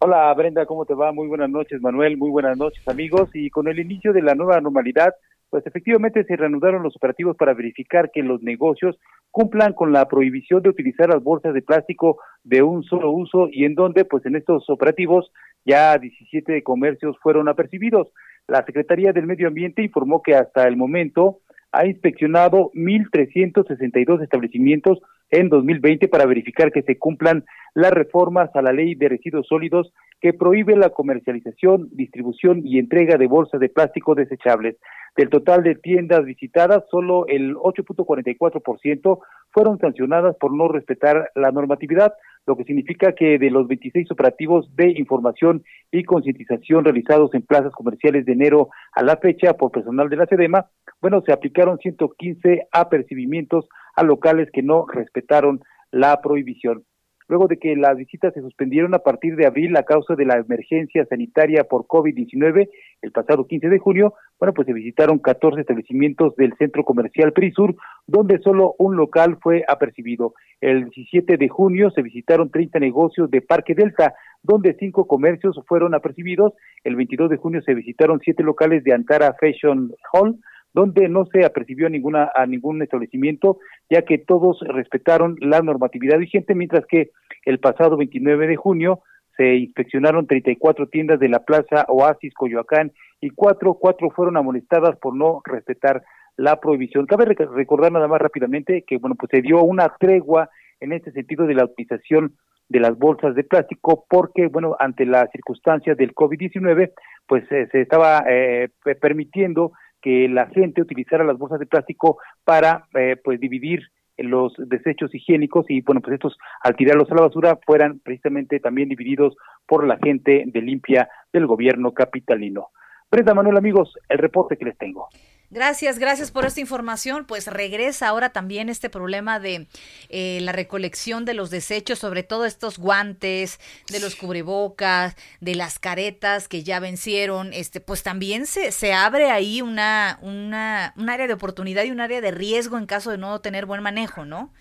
Hola, Brenda, ¿cómo te va? Muy buenas noches, Manuel. Muy buenas noches, amigos. Y con el inicio de la nueva normalidad, pues efectivamente se reanudaron los operativos para verificar que los negocios cumplan con la prohibición de utilizar las bolsas de plástico de un solo uso y en donde, pues en estos operativos, ya 17 comercios fueron apercibidos. La Secretaría del Medio Ambiente informó que hasta el momento ha inspeccionado 1.362 establecimientos en 2020 para verificar que se cumplan las reformas a la ley de residuos sólidos que prohíbe la comercialización, distribución y entrega de bolsas de plástico desechables. Del total de tiendas visitadas, solo el 8.44% fueron sancionadas por no respetar la normatividad, lo que significa que de los 26 operativos de información y concientización realizados en plazas comerciales de enero a la fecha por personal de la SEDEMA, bueno, se aplicaron 115 apercibimientos a locales que no respetaron la prohibición luego de que las visitas se suspendieron a partir de abril a causa de la emergencia sanitaria por COVID-19 el pasado 15 de junio, bueno, pues se visitaron 14 establecimientos del centro comercial Perisur, donde solo un local fue apercibido. El 17 de junio se visitaron 30 negocios de Parque Delta, donde cinco comercios fueron apercibidos. El 22 de junio se visitaron siete locales de Antara Fashion Hall, donde no se apercibió ninguna, a ningún establecimiento, ya que todos respetaron la normatividad vigente, mientras que el pasado 29 de junio se inspeccionaron 34 tiendas de la Plaza Oasis Coyoacán y cuatro, cuatro fueron amonestadas por no respetar la prohibición. Cabe recordar nada más rápidamente que, bueno, pues se dio una tregua en este sentido de la utilización de las bolsas de plástico porque, bueno, ante las circunstancias del COVID-19, pues eh, se estaba eh, permitiendo que la gente utilizara las bolsas de plástico para, eh, pues, dividir los desechos higiénicos y, bueno, pues estos, al tirarlos a la basura, fueran precisamente también divididos por la gente de limpia del gobierno capitalino. Brenda Manuel, amigos, el reporte que les tengo. Gracias, gracias por esta información. Pues regresa ahora también este problema de eh, la recolección de los desechos, sobre todo estos guantes, de los cubrebocas, de las caretas que ya vencieron. Este, pues también se, se abre ahí una, una, un área de oportunidad y un área de riesgo en caso de no tener buen manejo, ¿no?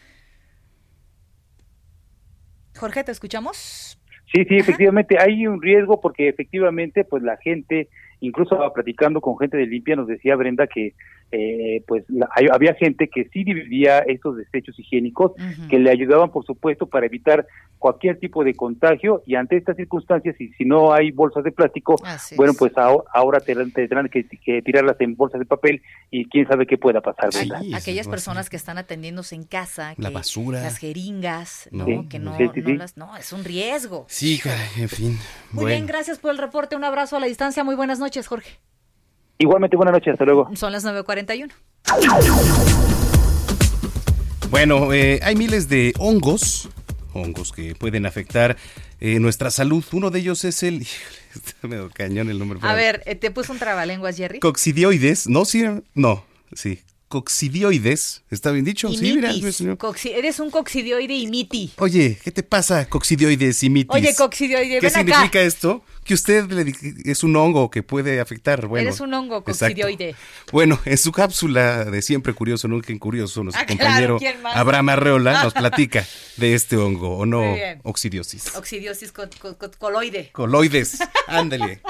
Jorge, ¿te escuchamos? Sí, sí, efectivamente hay un riesgo porque efectivamente pues la gente incluso platicando con gente de limpia nos decía Brenda que eh, pues había gente que sí dividía estos desechos higiénicos que le ayudaban por supuesto para evitar cualquier tipo de contagio y ante estas circunstancias y si no hay bolsas de plástico bueno pues ahora, tendrán, que, tirarlas en bolsas de papel y quién sabe qué pueda pasar aquellas personas que están atendiéndose en casa la basura. las jeringas no que no, las, no es un riesgo. Sí en fin muy bien gracias por el reporte. Un abrazo a la distancia. Muy buenas noches Jorge Igualmente, buenas noches, hasta luego. Son las 9.41. Bueno, eh, hay miles de hongos, hongos que pueden afectar eh, nuestra salud. Uno de ellos es el... Está medio cañón el nombre. A ver, eh, ¿te puso un trabalenguas, Jerry? Coxidioides, no, sí, no, sí, coxidioides. ¿Está bien dicho? Sí, mira. eres un coxidioide y miti. Oye, ¿qué te pasa, coxidioides y mitis? Oye, coxidioide, ¿Qué significa esto? Que usted le, es un hongo que puede afectar. Bueno, eres un hongo coxidioide. Bueno, en su cápsula de Siempre Curioso, Nunca Incurioso, nuestro ah, compañero Abraham Arreola nos platica de este hongo, ¿o no? Oxidiosis. Oxidiosis coloide. Coloides, ándale.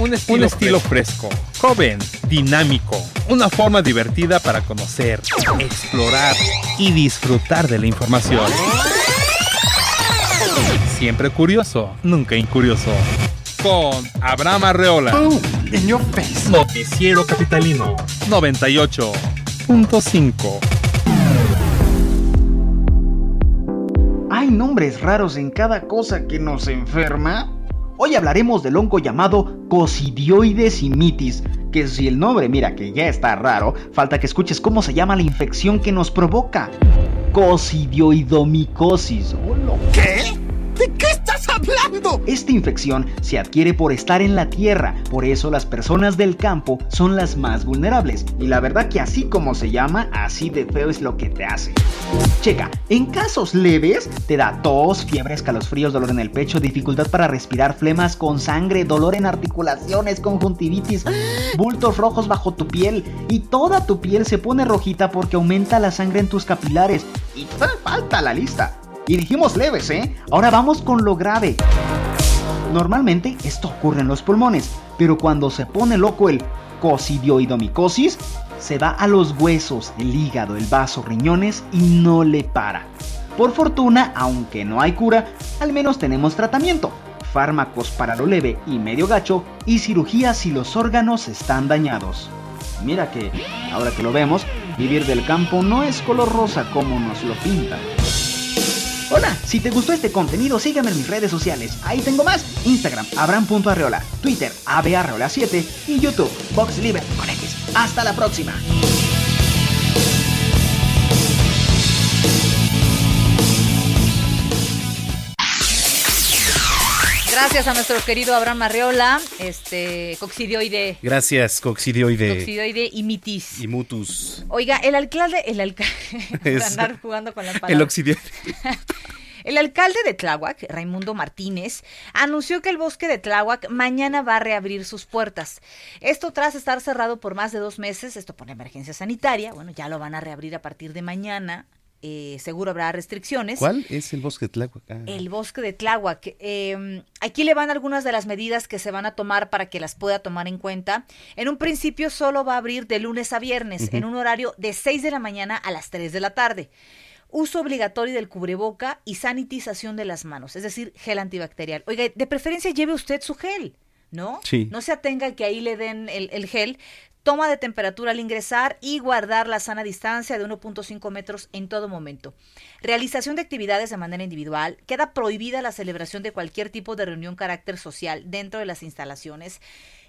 Un estilo, fresco, joven, dinámico, una forma divertida para conocer, explorar y disfrutar de la información. Siempre curioso, nunca incurioso. Con Abraham Arreola. Oh, Noticiero Capitalino 98.5. ¿Hay nombres raros en cada cosa que nos enferma? Hoy hablaremos del hongo llamado Cosidioides imitis, que si el nombre mira que ya está raro, falta que escuches cómo se llama la infección que nos provoca. Cosidioidomicosis. ¿Qué? ¿De qué Esta infección se adquiere por estar en la tierra, por eso las personas del campo son las más vulnerables. Y la verdad que así como se llama, así de feo es lo que te hace. Checa, en casos leves te da tos, fiebre, escalofríos, dolor en el pecho, dificultad para respirar, flemas con sangre, dolor en articulaciones, conjuntivitis, bultos rojos bajo tu piel y toda tu piel se pone rojita porque aumenta la sangre en tus capilares. Y falta la lista. Y dijimos leves, ¿eh? Ahora vamos con lo grave. Normalmente esto ocurre en los pulmones, pero cuando se pone loco el cosidioidomicosis, se va a los huesos, el hígado, el vaso, riñones y no le para. Por fortuna, aunque no hay cura, al menos tenemos tratamiento, fármacos para lo leve y medio gacho y cirugía si los órganos están dañados. Mira que, ahora que lo vemos, vivir del campo no es color rosa como nos lo pintan. Hola, si te gustó este contenido, sígueme en mis redes sociales. Ahí tengo más. Instagram, abram.arreola, Twitter, abarreola7 y YouTube, Box Libre con X. Hasta la próxima. Gracias a nuestro querido Abraham Arreola, este coxidioide. Gracias, coxidioide. Coxidioide y mitis. Y mutus. Oiga, el alcalde, el alcalde, andar jugando con la palabra. El oxidioide. El alcalde de Tláhuac, Raimundo Martínez, anunció que el bosque de Tláhuac mañana va a reabrir sus puertas. Esto tras estar cerrado por más de dos meses, esto por emergencia sanitaria. Bueno, ya lo van a reabrir a partir de mañana. Eh, seguro habrá restricciones. ¿Cuál es el bosque de Tláhuac? Ah. El bosque de Tláhuac. Em, aquí le van algunas de las medidas que se van a tomar para que las pueda tomar en cuenta. En un principio solo va a abrir de lunes a viernes, en un horario de 6 de la mañana a las 3 de la tarde. uso obligatorio del cubreboca y sanitización de las manos, es decir, gel antibacterial. Oiga, de preferencia lleve usted su gel, ¿no? Sí. No se atenga que ahí le den el, el gel. Toma de temperatura al ingresar y guardar la sana distancia de 1.5 metros en todo momento. Realización de actividades de manera individual. Queda prohibida la celebración de cualquier tipo de reunión carácter social dentro de las instalaciones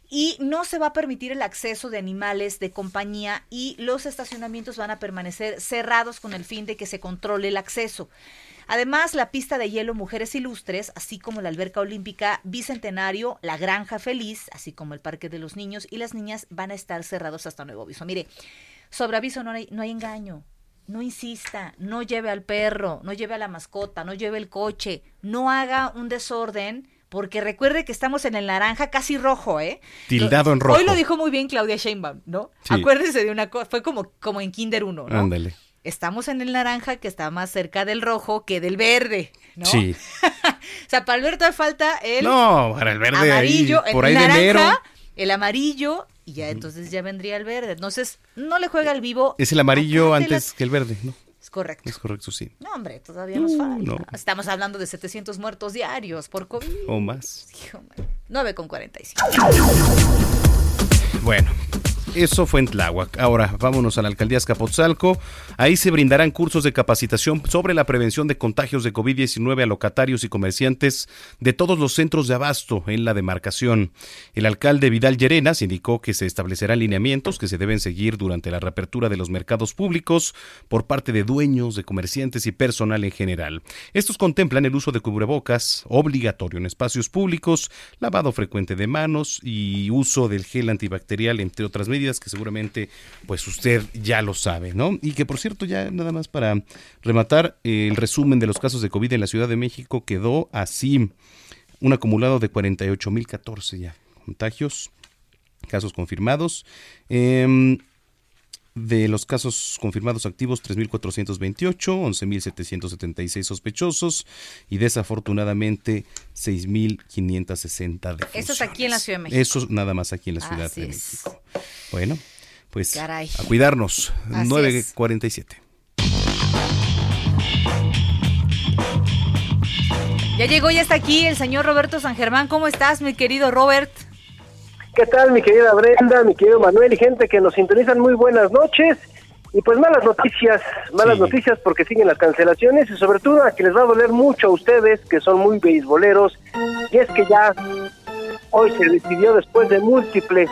y no se va a permitir el acceso de animales de compañía y los estacionamientos van a permanecer cerrados con el fin de que se controle el acceso. Además, la pista de hielo Mujeres Ilustres, así como la alberca olímpica Bicentenario, la Granja Feliz, así como el Parque de los Niños y las Niñas van a estar cerrados hasta nuevo aviso. Mire, sobre aviso no hay, no hay engaño. No insista, no lleve al perro, no lleve a la mascota, no lleve el coche, no haga un desorden porque recuerde que estamos en el naranja casi rojo, ¿eh? Tildado en rojo. Hoy lo dijo muy bien Claudia Sheinbaum, ¿no? Sí. Acuérdese de una cosa, fue como, como en Kinder 1, ¿no? Ándale. Estamos en el naranja que está más cerca del rojo que del verde, ¿no? Sí. O sea, para Alberto le falta el No, para el verde ahí, amarillo, por el ahí de naranja, enero. el amarillo y ya entonces ya vendría el verde. Entonces, no le juega al vivo. Es el amarillo antes que el verde, ¿no? Es correcto. Es correcto, sí. No, hombre, todavía nos falta. no. Estamos hablando de 700 muertos diarios por COVID. O más. 9 con 45. Bueno, eso fue en Tláhuac. Ahora vámonos a la alcaldía Escapotzalco. Ahí se brindarán cursos de capacitación sobre la prevención de contagios de COVID-19 a locatarios y comerciantes de todos los centros de abasto en la demarcación. El alcalde Vidal Llerenas indicó que se establecerán lineamientos que se deben seguir durante la reapertura de los mercados públicos por parte de dueños, de comerciantes y personal en general. Estos contemplan el uso de cubrebocas obligatorio en espacios públicos, lavado frecuente de manos y uso del gel antibacterial, entre otras medidas que seguramente pues usted ya lo sabe, ¿no? Y que por cierto ya nada más para rematar el resumen de los casos de COVID en la Ciudad de México quedó así un acumulado de 48.014 ya contagios, casos confirmados. Em, de los casos confirmados activos, 3.428, 11.776 sospechosos y desafortunadamente 6.560 de Eso es aquí en la Ciudad de México. Eso nada más aquí en la Ciudad Así de es. México. Bueno, pues Caray. a cuidarnos. Así 9.47. Ya llegó, ya está aquí el señor Roberto San Germán. ¿Cómo estás, mi querido Robert? ¿Qué tal, mi querida Brenda, mi querido Manuel y gente que nos sintonizan? Muy buenas noches. Y pues malas noticias, malas noticias porque siguen las cancelaciones y sobre todo a que les va a doler mucho a ustedes que son muy beisboleros. Y es que ya hoy se decidió después de múltiples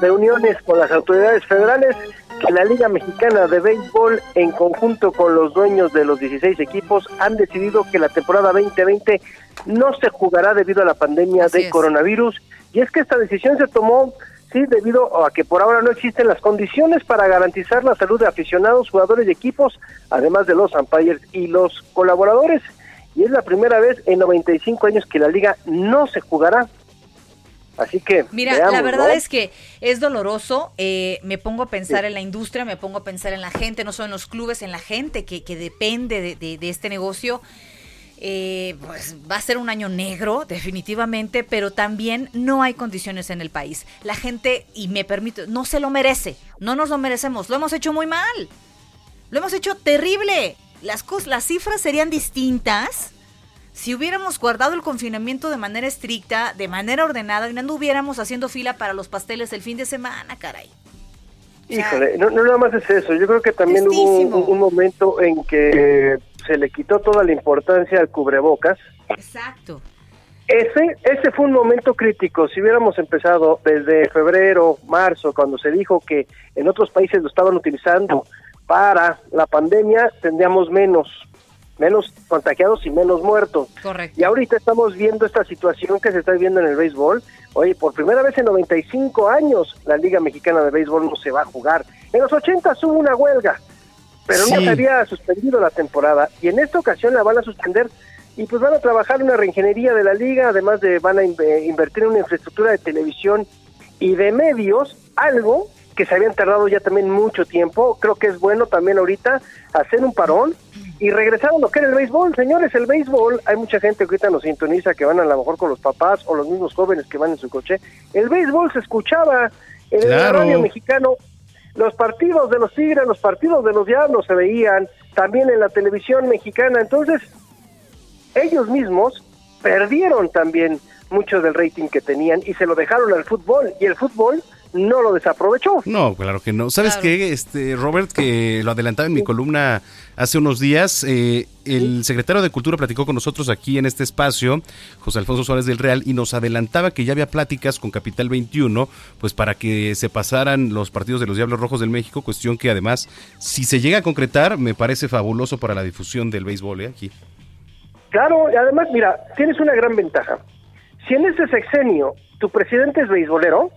reuniones con las autoridades federales que la Liga Mexicana de Béisbol en conjunto con los dueños de los 16 equipos han decidido que la temporada 2020 no se jugará debido a la pandemia de coronavirus y es que esta decisión se tomó sí debido a que por ahora no existen las condiciones para garantizar la salud de aficionados, jugadores y equipos, además de los umpires y los colaboradores y es la primera vez en 95 años que la liga no se jugará. Así que Mira, veamos, la verdad ¿no? es que es doloroso. eh, me pongo a pensar en la industria, me pongo a pensar en la gente, no solo en los clubes, en la gente que, que depende de, de- de este negocio. Eh, pues va a ser un año negro, definitivamente, pero también no hay condiciones en el país. La gente, y me permito, no se lo merece, no nos lo merecemos, lo hemos hecho muy mal, lo hemos hecho terrible. Las, cos- las cifras serían distintas si hubiéramos guardado el confinamiento de manera estricta, de manera ordenada, y no anduviéramos haciendo fila para los pasteles el fin de semana, caray. Híjole, no, no nada más es eso. Yo creo que también hubo un, un momento en que se le quitó toda la importancia al cubrebocas. Exacto. Ese, ese fue un momento crítico. Si hubiéramos empezado desde febrero, marzo, cuando se dijo que en otros países lo estaban utilizando para la pandemia, tendríamos menos, menos contagiados y menos muertos. Correcto. Y ahorita estamos viendo esta situación que se está viendo en el béisbol. Oye, por primera vez en 95 años la Liga Mexicana de Béisbol no se va a jugar. En los 80 hubo una huelga, pero no Sí. se había suspendido la temporada. Y en esta ocasión la van a suspender y pues van a trabajar en una reingeniería de la liga, además de van a in- eh, invertir en una infraestructura de televisión y de medios, algo que se habían tardado ya también mucho tiempo. Creo que es bueno también ahorita hacer un parón y regresar a lo que era el béisbol. Señores, el béisbol, hay mucha gente que ahorita nos sintoniza que van a lo mejor con los papás o los mismos jóvenes que van en su coche. El béisbol se escuchaba en el radio mexicano los partidos de los Tigres, los partidos de los Diablos se veían también en la televisión mexicana. Entonces, ellos mismos perdieron también mucho del rating que tenían y se lo dejaron al fútbol. Y el fútbol no lo desaprovechó. No, claro que no. ¿Sabes qué, este, Robert, que lo adelantaba en mi columna hace unos días? Eh, el secretario de Cultura platicó con nosotros aquí en este espacio, José Alfonso Suárez del Real, y nos adelantaba que ya había pláticas con Capital 21, pues para que se pasaran los partidos de los Diablos Rojos del México, cuestión que además, si se llega a concretar, me parece fabuloso para la difusión del béisbol ¿eh? aquí. Claro, y además, mira, tienes una gran ventaja. Si en ese sexenio tu presidente es beisbolero,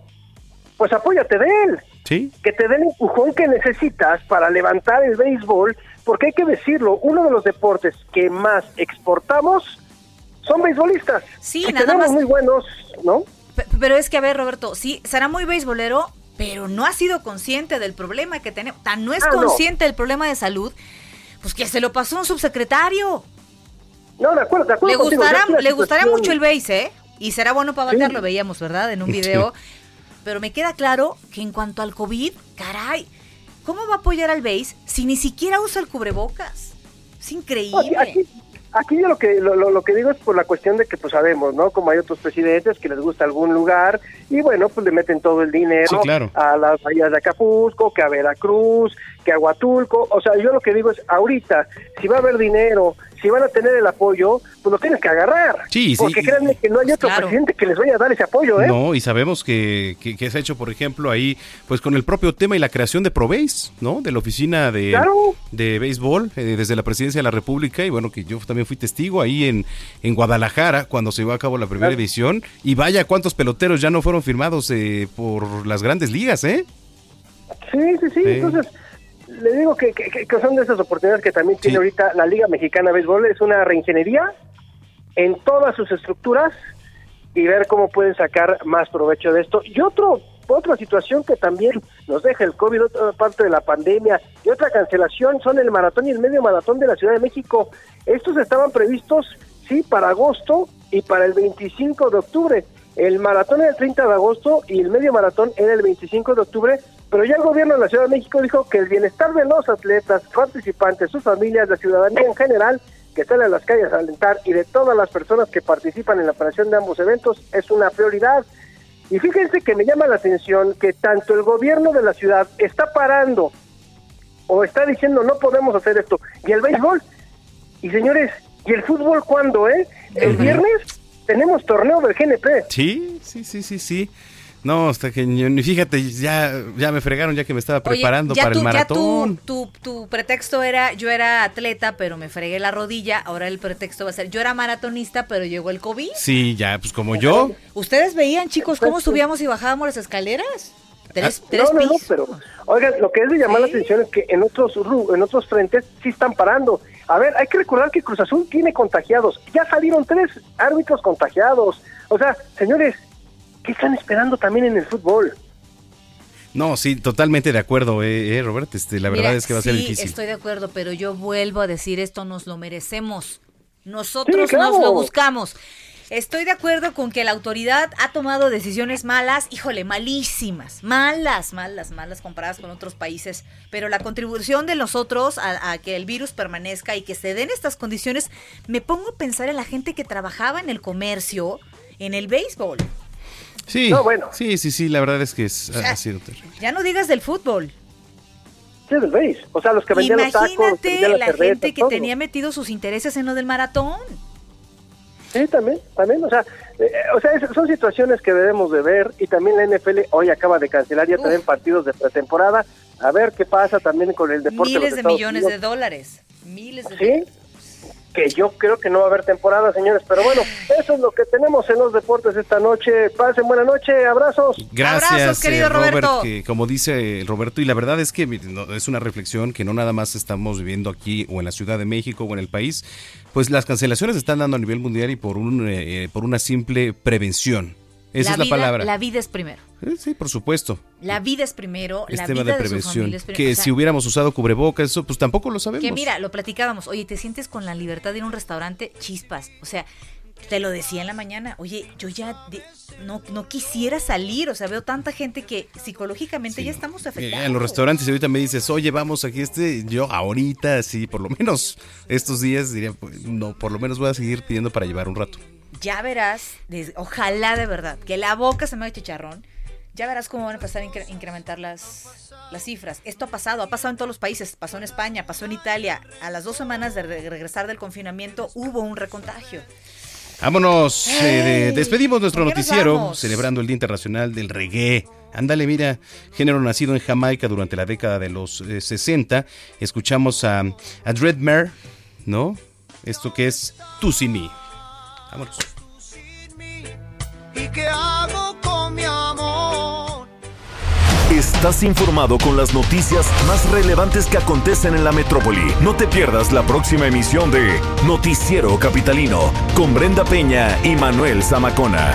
pues apóyate de él. Sí. Que te dé el empujón que necesitas para levantar el béisbol, porque hay que decirlo, uno de los deportes que más exportamos son beisbolistas. Sí, y nada tenemos más. muy buenos, ¿no? Pe- Pero es que, a ver, Roberto, sí, será muy beisbolero, pero no ha sido consciente del problema que tenemos. Tan no es Ah, no. consciente del problema de salud, pues que se lo pasó a un subsecretario. No, de acuerdo, de acuerdo Le contigo, gustará, le gustará mucho el béis, ¿eh? Y será bueno para batear, lo veíamos, ¿verdad? En un video. Pero me queda claro que en cuanto al COVID, caray, ¿cómo va a apoyar al béis si ni siquiera usa el cubrebocas? Es increíble. Aquí, aquí, aquí yo lo que lo, lo- lo que digo es por la cuestión de que pues sabemos, ¿no? Como hay otros presidentes que les gusta algún lugar y bueno, pues le meten todo el dinero Sí, claro. a las bahías de Acapulco, que a Veracruz, que a Huatulco. O sea, yo lo que digo es ahorita, si va a haber dinero, si van a tener el apoyo, pues lo tienes que agarrar. Sí, sí, Porque créanme que no hay otro presidente que les vaya a dar ese apoyo, ¿eh? No, y sabemos que, que, que se ha hecho, por ejemplo, ahí, pues con el propio tema y la creación de Proveis, ¿no? De la oficina de, Claro. de béisbol eh, desde la presidencia de la República, y bueno, que yo también fui testigo ahí en, en Guadalajara cuando se llevó a cabo la primera Claro. edición, y vaya cuántos peloteros ya no fueron firmados eh, por las grandes ligas, ¿eh? Sí, sí, sí, Sí. Entonces, le digo que, que- que son de esas oportunidades que también tiene ahorita la Liga Mexicana de Béisbol. Es una reingeniería en todas sus estructuras y ver cómo pueden sacar más provecho de esto. Y otro otra situación que también nos deja el COVID, otra parte de la pandemia y otra cancelación son el maratón y el medio maratón de la Ciudad de México. Estos estaban previstos, sí, para agosto y para el 25 de octubre. El maratón era el 30 de agosto y el medio maratón era el 25 de octubre, pero ya el gobierno de la Ciudad de México dijo que el bienestar de los atletas, participantes, sus familias, la ciudadanía en general, que sale a las calles a alentar y de todas las personas que participan en la operación de ambos eventos es una prioridad. Y fíjense que me llama la atención que tanto el gobierno de la ciudad está parando o está diciendo no podemos hacer esto, y el béisbol. Y señores, ¿y el fútbol cuándo, eh? El viernes tenemos torneo del GNP. Sí, sí, sí, sí, sí. No, hasta que ni fíjate, ya, ya me fregaron ya que me estaba Oye, preparando ya para tú- el ya maratón. tú- tu, tu pretexto era, yo era atleta, pero me fregué la rodilla. Ahora el pretexto va a ser, yo era maratonista, pero llegó el COVID. Sí, ya, pues como yo. ¿Ustedes veían, chicos, cómo subíamos y bajábamos las escaleras? Tres, Ah, tres no, no, no, pisos. pero oigan, lo que es de llamar la atención es que en otros en otros frentes sí están parando. A ver, hay que recordar que Cruz Azul tiene contagiados. Ya salieron tres árbitros contagiados. O sea, señores, ¿qué están esperando también en el fútbol? No, sí, totalmente de acuerdo, eh, eh, Robert. Este, la verdad es que va a ser sí, difícil. estoy de acuerdo, pero yo vuelvo a decir esto, nos lo merecemos. Nosotros Sí, claro. nos lo buscamos. Estoy de acuerdo con que la autoridad ha tomado decisiones malas, híjole, malísimas, malas, malas, malas comparadas con otros países, pero la contribución de nosotros a, a que el virus permanezca y que se den estas condiciones, me pongo a pensar en la gente que trabajaba en el comercio, en el béisbol. Sí, No, bueno. sí, sí, sí, la verdad es que es, sea, ha sido terrible. Ya no digas del fútbol. Sí, del béis. O sea, los que vendían los tacos, los que Imagínate vendían las la cervezas, gente que todo. tenía metidos sus intereses en lo del maratón. Sí, también, también, o sea, eh, o sea, es- son situaciones que debemos de ver y también la NFL hoy acaba de cancelar ya también partidos de pretemporada. A ver qué pasa también con el deporte Miles los de millones Unidos. de dólares. Miles de Sí, que yo creo que no va a haber temporada, señores, pero bueno, eso es lo que tenemos en los deportes esta noche. Pasen buena noche, abrazos. Gracias, Abrazos, querido eh, Robert, Roberto. que como dice Roberto, y la verdad es que no, es una reflexión que no nada más estamos viviendo aquí o en la Ciudad de México o en el país, pues las cancelaciones se están dando a nivel mundial y por un eh, eh, por una simple prevención. Esa es la vida, palabra. La vida es primero. Eh, Sí, por supuesto. La vida es primero. Es la vida de prevención. es que O sea, si hubiéramos usado cubrebocas, eso pues tampoco lo sabemos. que mira, lo platicábamos. Oye, te sientes con la libertad de ir a un restaurante, chispas. O sea, Te lo decía en la mañana, oye, yo ya no, no quisiera salir, o sea, veo tanta gente que psicológicamente ya estamos afectados. En los restaurantes ahorita me dices, oye, vamos aquí este, yo ahorita sí, por lo menos estos días diría, pues, no, por lo menos voy a seguir pidiendo para llevar un rato. Ya verás, ojalá de verdad, que la boca se me haga chicharrón, ya verás cómo van a empezar a incrementar las, las cifras. Esto ha pasado, ha pasado en todos los países, pasó en España, pasó en Italia. A las dos semanas de regresar del confinamiento hubo un recontagio. Vámonos, eh, despedimos nuestro noticiero celebrando el Día Internacional del Reggae. Ándale, mira, género nacido en Jamaica durante la década de los 60. Eh, Escuchamos a, a Dreadmare, ¿no? Esto que es Tu Sin Vámonos. ¿Y qué hago con mi amor? Estás informado con las noticias más relevantes que acontecen en la metrópoli. No te pierdas la próxima emisión de Noticiero Capitalino con Brenda Peña y Manuel Zamacona.